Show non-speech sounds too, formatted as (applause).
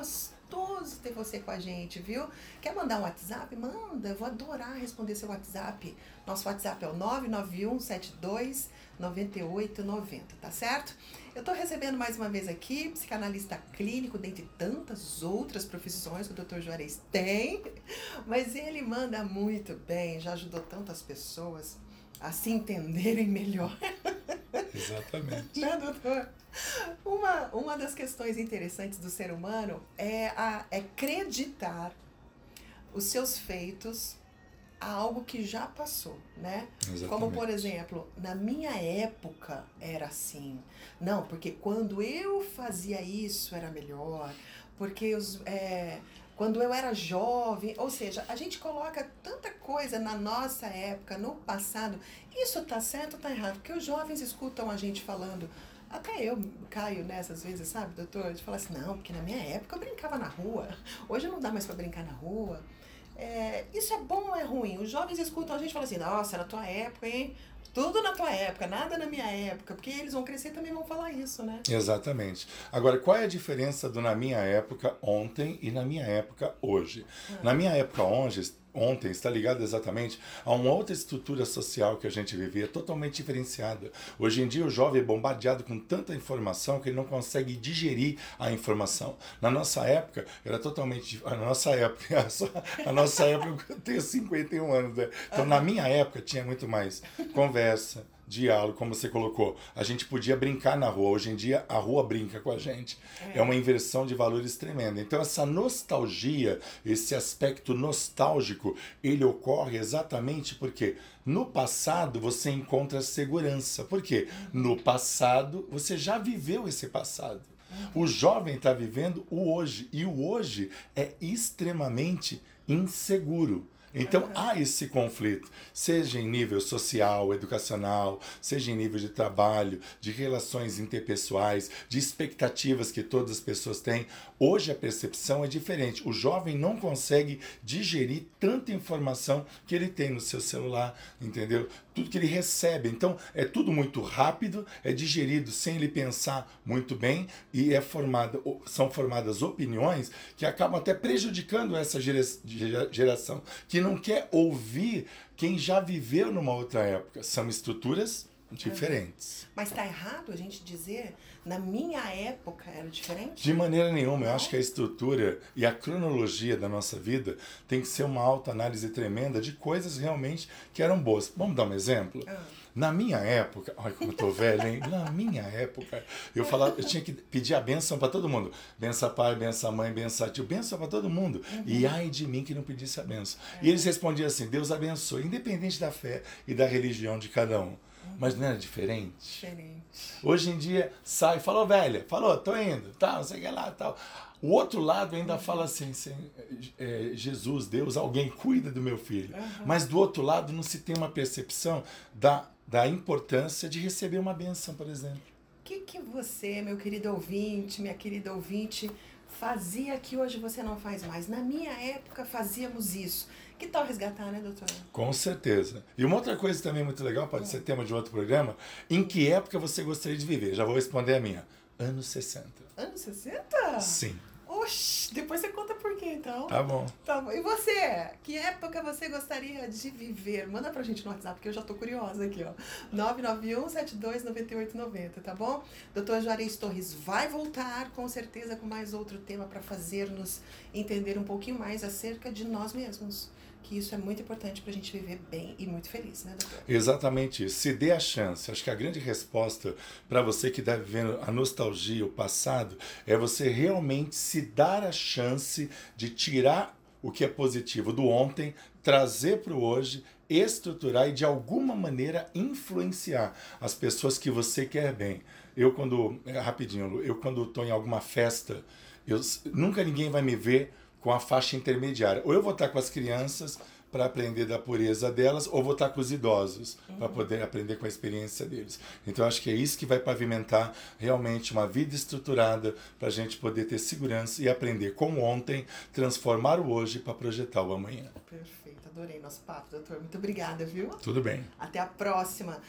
gostoso ter você com a gente, viu? Quer mandar um WhatsApp? Manda, eu vou adorar responder seu WhatsApp. Nosso WhatsApp é o 991 72 9890, tá certo? Eu tô recebendo mais uma vez aqui, psicanalista clínico, dentre tantas outras profissões que o Dr. Juarez tem, (laughs) mas ele manda muito bem, já ajudou tantas pessoas a se entenderem melhor. (laughs) Exatamente. né, doutor? Uma, uma das questões interessantes do ser humano é, a, é acreditar os seus feitos a algo que já passou, né? Exatamente. Como, por exemplo, na minha época era assim. Não, porque quando eu fazia isso era melhor. Porque os, é, quando eu era jovem, ou seja, a gente coloca tanta coisa na nossa época, no passado. Isso tá certo ou tá errado? Porque os jovens escutam a gente falando. Até eu caio nessas vezes, sabe, doutor? De falar assim, não, porque na minha época eu brincava na rua. Hoje não dá mais para brincar na rua. É, isso é bom ou é ruim? Os jovens escutam a gente e falam assim, nossa, na tua época, hein? Tudo na tua época, nada na minha época, porque eles vão crescer e também vão falar isso, né? Exatamente. Agora, qual é a diferença do na minha época ontem e na minha época hoje? Na minha época hoje, ontem está ligado exatamente a uma outra estrutura social que a gente vivia, totalmente diferenciada. Hoje em dia o jovem é bombardeado com tanta informação que ele não consegue digerir a informação. Na nossa época era totalmente a nossa época, (laughs) a nossa época eu tenho 51 anos, né? Então na minha época tinha muito mais conversa, diálogo, como você colocou. A gente podia brincar na rua. Hoje em dia, a rua brinca com a gente. É, é uma inversão de valores tremenda. Então, essa nostalgia, esse aspecto nostálgico, ele ocorre exatamente porque no passado você encontra segurança. Por quê? No passado, você já viveu esse passado. O jovem está vivendo o hoje. E o hoje é extremamente inseguro. Então há esse conflito, seja em nível social, educacional, seja em nível de trabalho, de relações interpessoais, de expectativas que todas as pessoas têm. Hoje a percepção é diferente. O jovem não consegue digerir tanta informação que ele tem no seu celular, entendeu? Tudo que ele recebe. Então é tudo muito rápido, é digerido sem ele pensar muito bem e é formada, são formadas opiniões que acabam até prejudicando essa geração, que não quer ouvir quem já viveu numa outra época. São estruturas diferentes. Mas está errado a gente dizer, na minha época era diferente? De maneira nenhuma. Eu acho que a estrutura e a cronologia da nossa vida tem que ser uma autoanálise tremenda de coisas realmente que eram boas. Vamos dar um exemplo? Ah. Na minha época, olha como eu tô velho, hein? Na minha época, eu falava, eu tinha que pedir a benção para todo mundo. Benção pai, benção mãe, benção tio, benção para todo mundo. Uhum. E ai de mim que não pedisse a benção. É. E eles respondiam assim: Deus abençoe, independente da fé e da religião de cada um. Mas não era diferente? Diferente. Hoje em dia sai, falou, velha, falou, tô indo, tal, não sei o que lá, tal. O outro lado ainda uhum. fala assim, assim é, Jesus, Deus, alguém cuida do meu filho. Uhum. Mas do outro lado não se tem uma percepção da, da importância de receber uma benção, por exemplo. O que, que você, meu querido ouvinte, minha querida ouvinte, fazia que hoje você não faz mais? Na minha época fazíamos isso. Que tal resgatar, né, doutora? Com certeza. E uma outra coisa também muito legal, pode ser tema de outro programa, em que época você gostaria de viver? Já vou responder a minha. Anos 60. Anos 60? Sim. Oxi, depois você conta por quê, então. Tá bom. Tá bom. E você? Que época você gostaria de viver? Manda pra gente no WhatsApp, porque eu já tô curiosa aqui, ó. 991-729890, tá bom? Doutor Juarez Torres vai voltar, com certeza, com mais outro tema para fazer-nos entender um pouquinho mais acerca de nós mesmos que isso é muito importante para a gente viver bem e muito feliz, né, doutor? Exatamente isso. Se dê a chance. Acho que a grande resposta para você que está vivendo a nostalgia, o passado, é você realmente se dar a chance de tirar o que é positivo do ontem, trazer para o hoje, estruturar e de alguma maneira influenciar as pessoas que você quer bem. Eu quando, rapidinho, eu quando estou em alguma festa, eu, nunca ninguém vai me ver com a faixa intermediária. Ou eu vou estar com as crianças para aprender da pureza delas, ou vou estar com os idosos uhum. para poder aprender com a experiência deles. Então acho que é isso que vai pavimentar realmente uma vida estruturada para a gente poder ter segurança e aprender com ontem, transformar o hoje para projetar o amanhã. Perfeito, adorei nosso papo, doutor. Muito obrigada, viu? Tudo bem. Até a próxima.